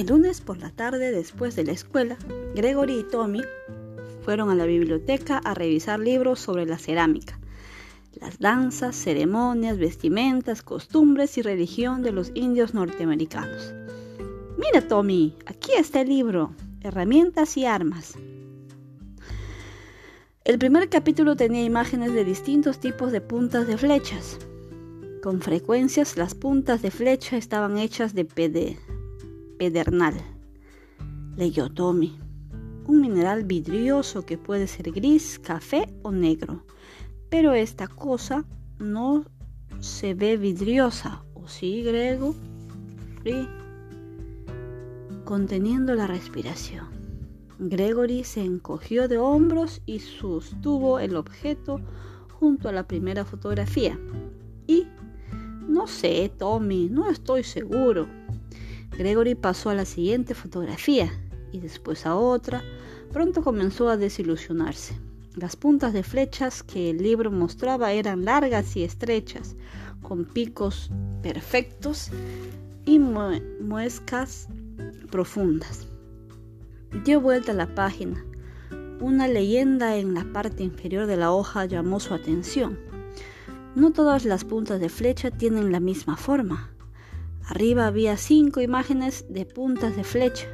El lunes por la tarde, después de la escuela, Gregory y Tommy fueron a la biblioteca a revisar libros sobre la cerámica, las danzas, ceremonias, vestimentas, costumbres y religión de los indios norteamericanos. Mira, Tommy, aquí está el libro, Herramientas y Armas. El primer capítulo tenía imágenes de distintos tipos de puntas de flechas. Con frecuencias las puntas de flecha estaban hechas de pedernal. Leyó Tommy un mineral vidrioso que puede ser gris, café o negro. Pero esta cosa no se ve vidriosa, ¿o sí, Grego? Conteniendo la respiración. Gregory se encogió de hombros y sostuvo el objeto junto a la primera fotografía. Y, no sé, Tommy, no estoy seguro. Gregory pasó a la siguiente fotografía y después a otra, pronto comenzó a desilusionarse. Las puntas de flechas que el libro mostraba eran largas y estrechas, con picos perfectos y muescas profundas. Dio vuelta a la página. Una leyenda en la parte inferior de la hoja llamó su atención. No todas las puntas de flecha tienen la misma forma. Arriba había cinco imágenes de puntas de flecha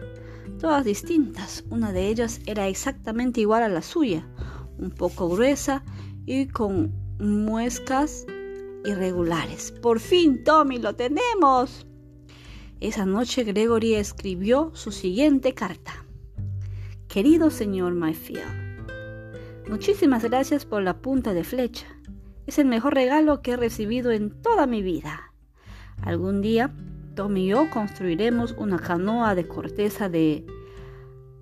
todas distintas. Una de ellas era exactamente igual a la suya, un poco gruesa y con muescas irregulares. Por fin, Tommy, lo tenemos. Esa noche Gregory escribió su siguiente carta. Querido señor Mayfield, muchísimas gracias por la punta de flecha. Es el mejor regalo que he recibido en toda mi vida. Algún día Tom y yo construiremos una canoa de corteza de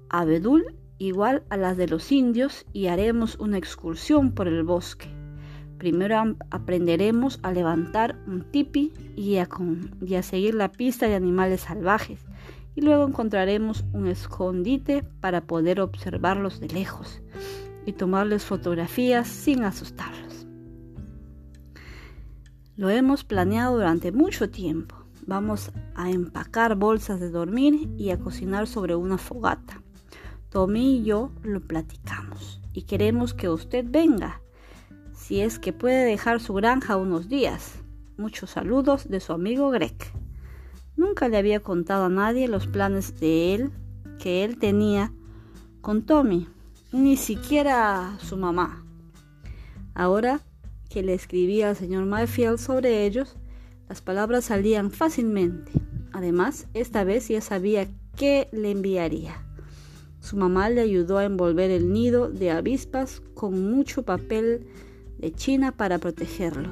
abedul igual a las de los indios y haremos una excursión por el bosque. Primero aprenderemos a levantar un tipi y a, y a seguir la pista de animales salvajes y luego encontraremos un escondite para poder observarlos de lejos y tomarles fotografías sin asustarlos. Lo hemos planeado durante mucho tiempo. Vamos a empacar bolsas de dormir y a cocinar sobre una fogata. Tommy y yo lo platicamos y queremos que usted venga, si es que puede dejar su granja unos días. Muchos saludos de su amigo Greg. Nunca le había contado a nadie los planes de él que él tenía con Tommy, ni siquiera su mamá. Ahora que le escribía al señor Mayfield sobre ellos, las palabras salían fácilmente. Además, esta vez ya sabía qué le enviaría. Su mamá le ayudó a envolver el nido de avispas con mucho papel de china para protegerlo.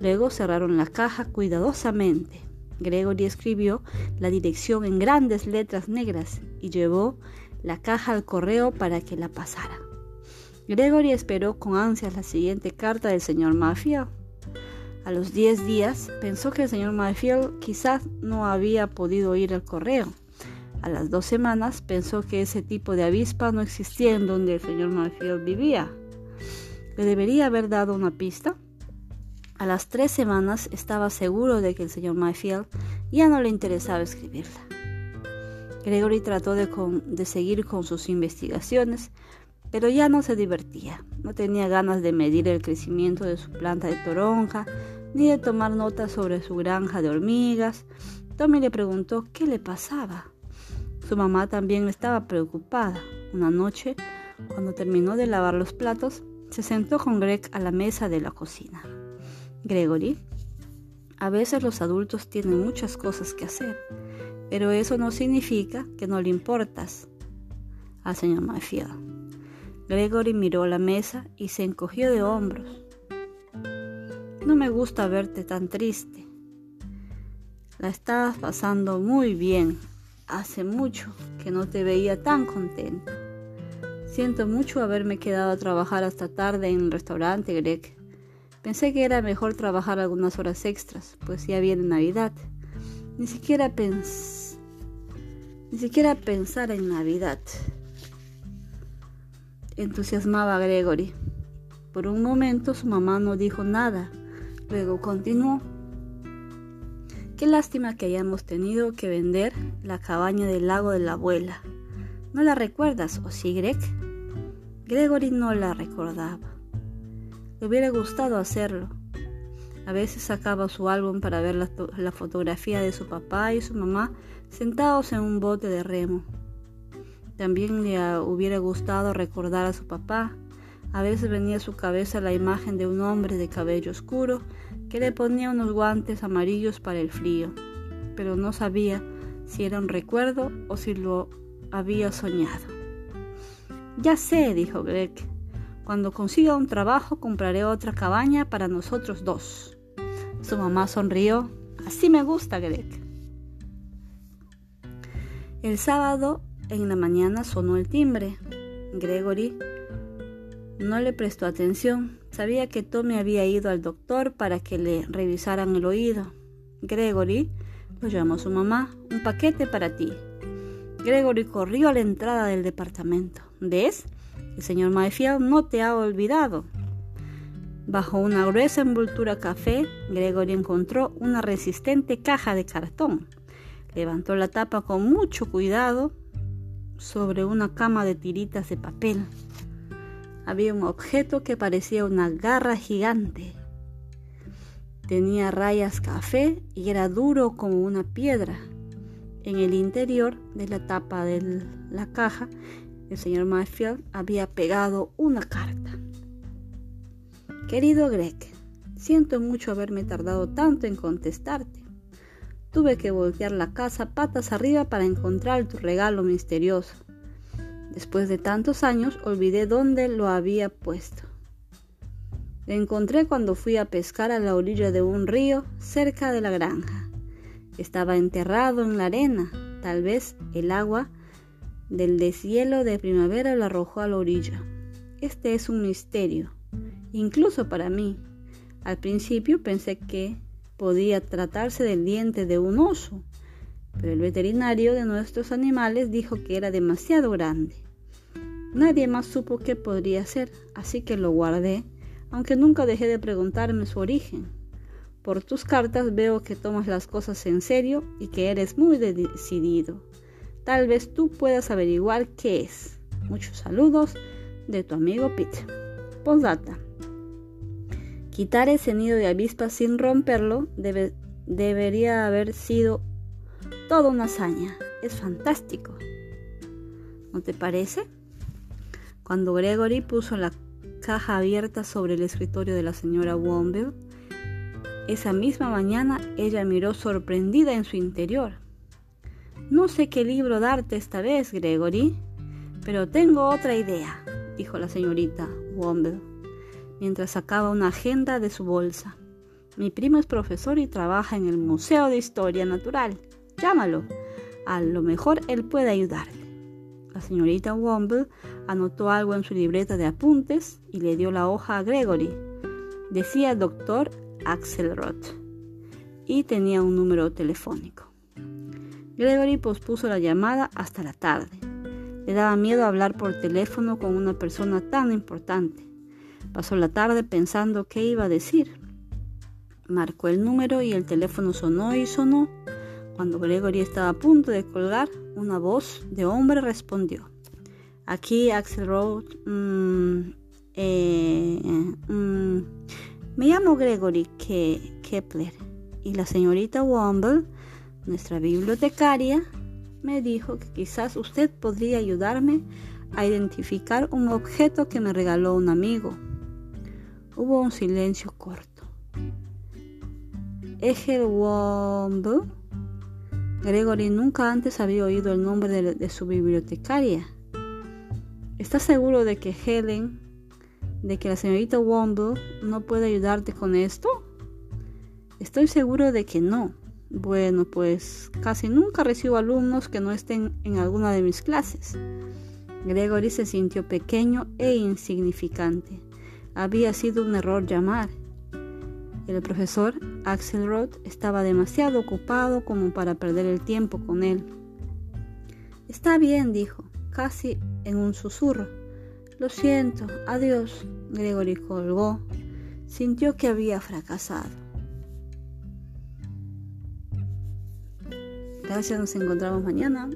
Luego cerraron la caja cuidadosamente. Gregory escribió la dirección en grandes letras negras y llevó la caja al correo para que la pasara. Gregory esperó con ansias la siguiente carta del señor Mafia. A los 10 días pensó que el señor Mayfield quizás no había podido ir al correo. A las dos semanas pensó que ese tipo de avispa no existía en donde el señor Mayfield vivía. ¿Le debería haber dado una pista? A las tres semanas estaba seguro de que el señor Mayfield ya no le interesaba escribirla. Gregory trató de seguir con sus investigaciones, pero ya no se divertía. No tenía ganas de medir el crecimiento de su planta de toronja, ni de tomar notas sobre su granja de hormigas. Tommy le preguntó qué le pasaba. Su mamá también estaba preocupada. Una noche, cuando terminó de lavar los platos, se sentó con Greg a la mesa de la cocina. Gregory, a veces los adultos tienen muchas cosas que hacer, pero eso no significa que no le importas al señor Mayfield. Gregory miró la mesa y se encogió de hombros. No me gusta verte tan triste. La estabas pasando muy bien. Hace mucho que no te veía tan contenta. Siento mucho haberme quedado a trabajar hasta tarde en el restaurante, Greg. Pensé que era mejor trabajar algunas horas extras, pues ya viene Navidad. Ni siquiera pens... Ni siquiera pensar en Navidad entusiasmaba a Gregory. Por un momento su mamá no dijo nada, luego continuó. Qué lástima que hayamos tenido que vender la cabaña del lago de la abuela. ¿No la recuerdas, o sí, Greg? Gregory no la recordaba. Le hubiera gustado hacerlo. A veces sacaba su álbum para ver la, la, fotografía de su papá y su mamá sentados en un bote de remo. También le hubiera gustado recordar a su papá. A veces venía a su cabeza la imagen de un hombre de cabello oscuro que le ponía unos guantes amarillos para el frío, pero no sabía si era un recuerdo o si lo había soñado. Ya sé, dijo Greg. Cuando consiga un trabajo compraré otra cabaña para nosotros dos. Su mamá sonrió. Así me gusta, Greg. El sábado en la mañana sonó el timbre. Gregory no le prestó atención. Sabía que Tommy había ido al doctor para que le revisaran el oído. Gregory lo llamó su mamá. Un paquete para ti. Gregory corrió a la entrada del departamento. ¿Ves? El señor Mayfield no te ha olvidado. Bajo una gruesa envoltura café, Gregory encontró una resistente caja de cartón. Levantó la tapa con mucho cuidado sobre una cama de tiritas de papel. Había un objeto que parecía una garra gigante. Tenía rayas café y era duro como una piedra. En el interior de la tapa de la caja, el señor Mayfield había pegado una carta. Querido Greg, siento mucho haberme tardado tanto en contestarte. Tuve que voltear la casa patas arriba para encontrar tu regalo misterioso. Después de tantos años olvidé dónde lo había puesto. Lo encontré cuando fui a pescar a la orilla de un río cerca de la granja. Estaba enterrado en la arena. Tal vez el agua del deshielo de primavera lo arrojó a la orilla. Este es un misterio, incluso para mí. Al principio pensé que podía tratarse del diente de un oso, pero el veterinario de nuestros animales dijo que era demasiado grande. Nadie más supo qué podría ser, así que lo guardé, aunque nunca dejé de preguntarme su origen. Por tus cartas veo que tomas las cosas en serio y que eres muy decidido. Tal vez tú puedas averiguar qué es. Muchos saludos de tu amigo Pete. Postdata. Quitar ese nido de avispas sin romperlo debería haber sido toda una hazaña. Es fantástico. ¿No te parece? Cuando Gregory puso la caja abierta sobre el escritorio de la señora Womble, esa misma mañana ella miró sorprendida en su interior. No sé qué libro darte esta vez, Gregory, pero tengo otra idea, dijo la señorita Womble mientras sacaba una agenda de su bolsa. Mi primo es profesor y trabaja en el Museo de Historia Natural. Llámalo. A lo mejor él puede ayudarte. La señorita Womble anotó algo en su libreta de apuntes y le dio la hoja a Gregory. Decía doctor Axelrod y tenía un número telefónico. Gregory pospuso la llamada hasta la tarde. Le daba miedo hablar por teléfono con una persona tan importante. Pasó la tarde pensando qué iba a decir. Marcó el número y el teléfono sonó y sonó. Cuando Gregory estaba a punto de colgar, una voz de hombre respondió. Aquí Axel Road. Mm, eh, mm, me llamo Gregory Kepler y la señorita Womble, nuestra bibliotecaria, me dijo que quizás usted podría ayudarme a identificar un objeto que me regaló un amigo. Hubo un silencio corto. Egel Womble. Gregory nunca antes había oído el nombre de, su bibliotecaria. ¿Estás seguro de que Helen, de que la señorita Womble no puede ayudarte con esto? Estoy seguro de que no. Bueno, pues casi nunca recibo alumnos que no estén en alguna de mis clases. Gregory se sintió pequeño e insignificante. Había sido un error llamar. El profesor Axelrod estaba demasiado ocupado como para perder el tiempo con él. Está bien, dijo, casi en un susurro. Lo siento, adiós. Gregory colgó. Sintió que había fracasado. Gracias, nos encontramos mañana.